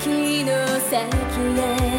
月の先へ